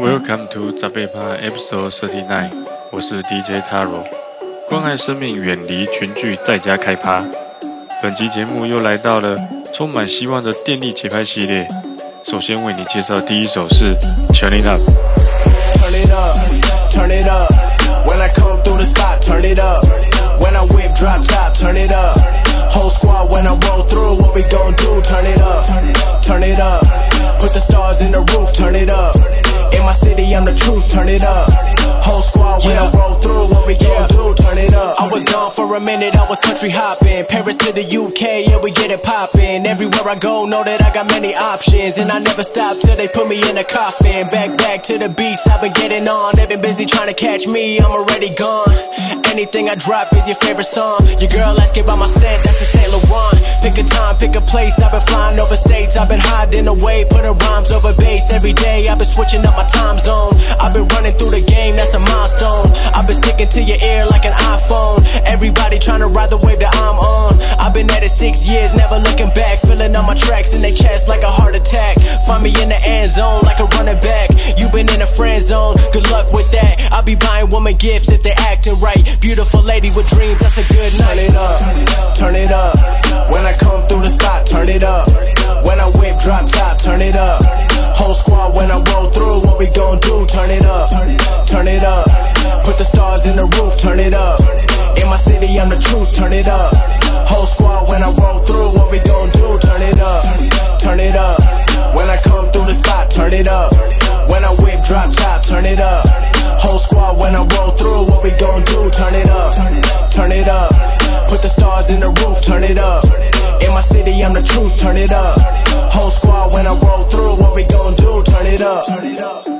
Welcome to 早贝趴 Episode Thirty Nine，我是 DJ Taro，关爱生命，远离群聚，在家开趴。本期节目又来到了充满希望的电力节拍系列。首先为你介绍第一首是 Turn It Up。turn it up, turn it up. When I come through the spot, turn it up. When I whip drop top, turn it up. Whole squad when I roll through, what we gon' do? Turn it up, turn it up. Put the stars in the roof, turn it up. In my city, I'm the truth, turn it up. Whole squad when I roll through, what we gon' do? Turn it up. I was gone for a minute, I was country hopping. Paris to the UK, yeah, we get it poppin'. Everywhere I go, know that I got many options. And I never stop till they put me in a coffin. Back, back to the beach, I've been getting on. They've been busy trying to catch me, I'm already gone. Anything I drop is your favorite song. Your girl asking about my set, that's the Saint Laurent. Pick a time, pick a place. I've been flying over states, I've been hiding away, putting rhymes over bass. Every day, I've been switching up my time zone. I've been running through the game, that's a milestone. I've been sticking to your ear like an iPhone. Everybody trying to ride the wave that I'm on. I've been at it six years, never looking back. Filling up my tracks in their chest like a heart attack. Find me in the end zone like a running back. You've been in a friend zone, good luck with that. I'll be buying woman gifts if they acting right. Beautiful lady with dreams, that's a good night. Turn it up, turn it up. When I come through the spot, turn it up. When I whip drop top, turn it up. In the roof, turn it up. In my city, I'm the truth, turn it up. Whole squad when I roll through, what we gon' do? Turn it up, turn it up. When I come through the spot, turn it up. When I whip drop top, turn it up. Whole squad when I roll through, what we gon' do? Turn it up, turn it up. Put the stars in the roof, turn it up. In my city, I'm the truth, turn it up. Whole squad when I roll through, what we gon' do? Turn it up. Turn it up.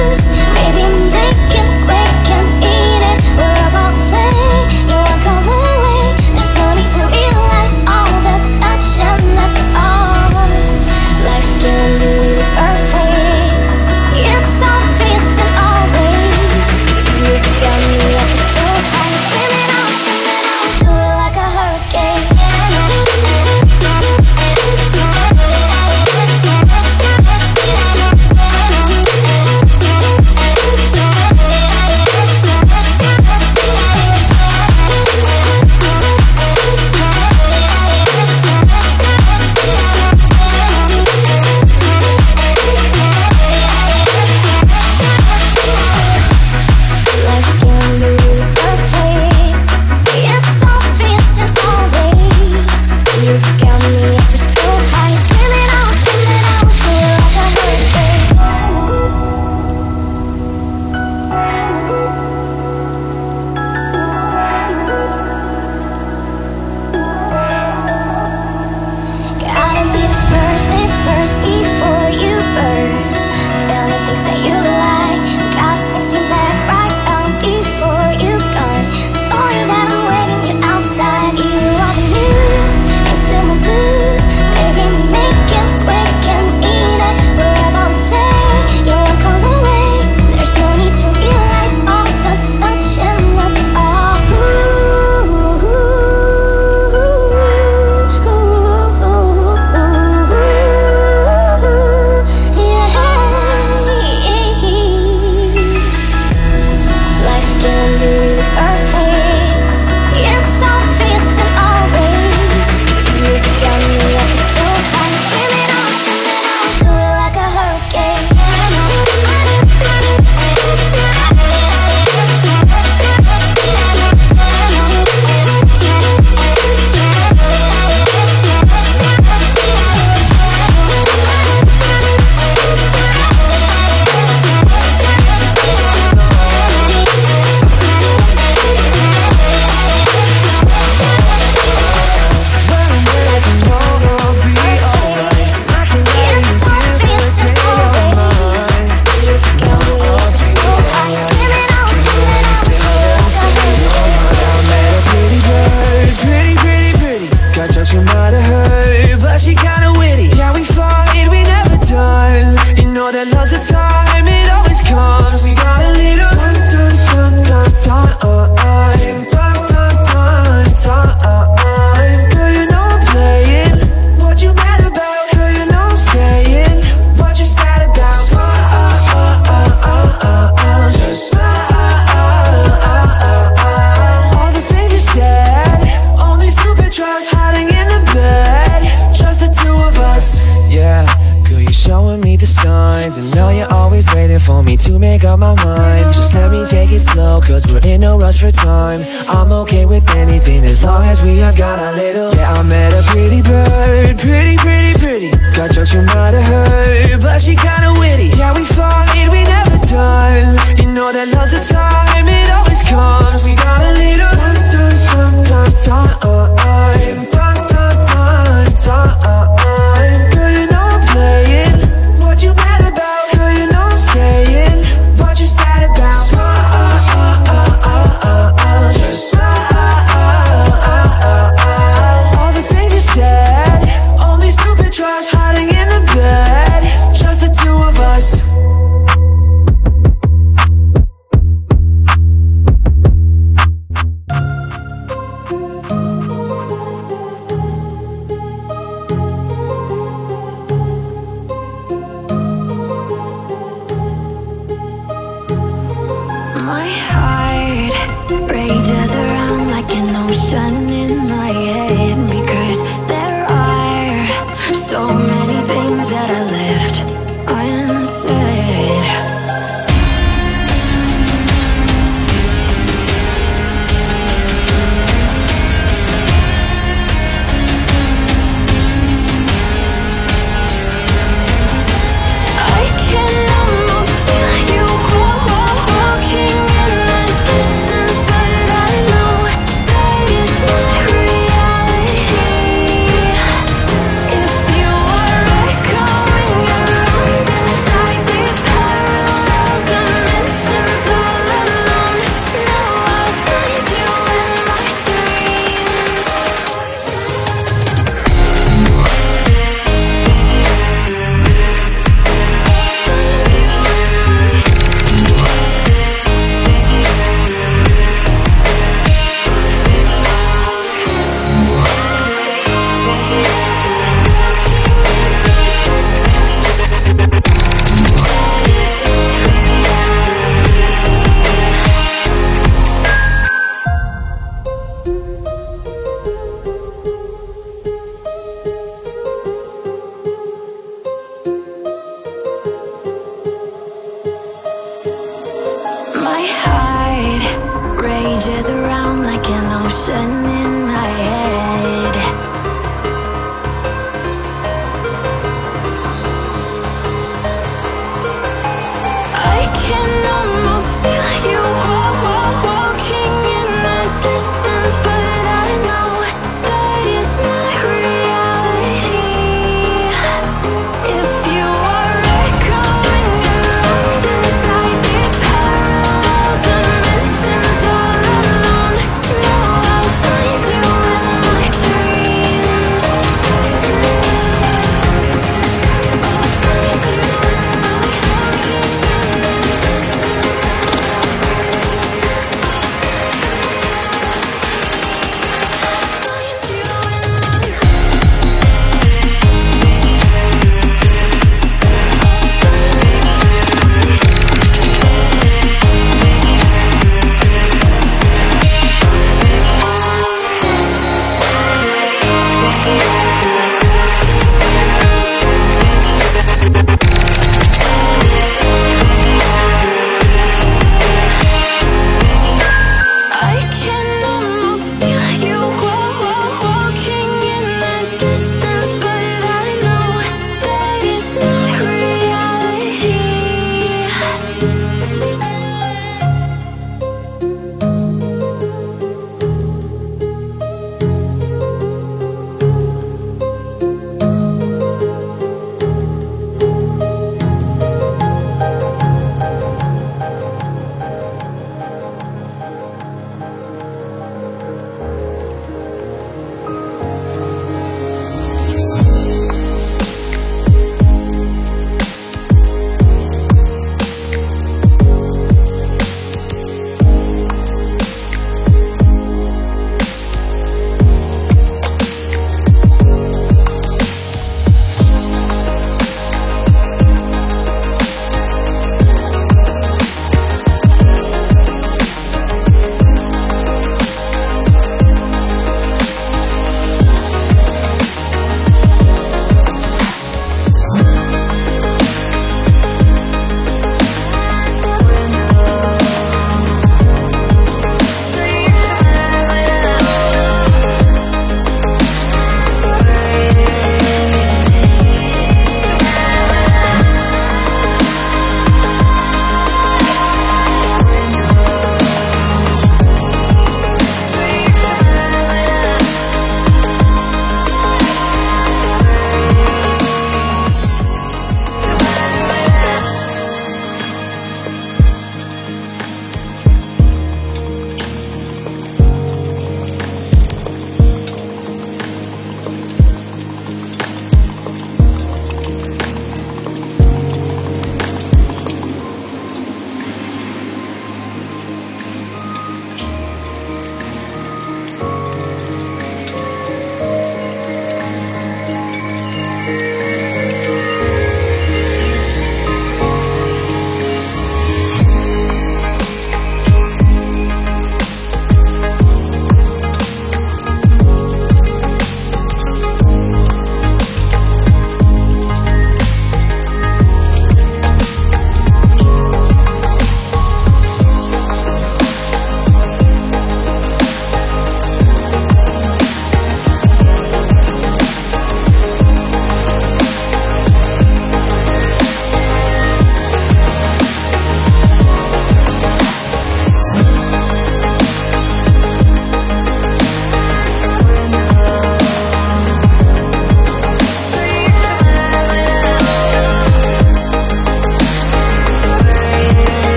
we have got a little. heart rages around like an ocean in my head.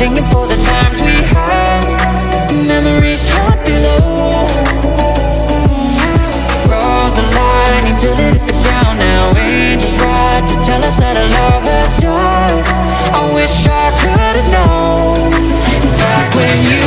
singing for the times we had. Memories hot below. Draw the line until it hit the ground. Now angels ride to tell us that our love has died. I wish I could have known Back when you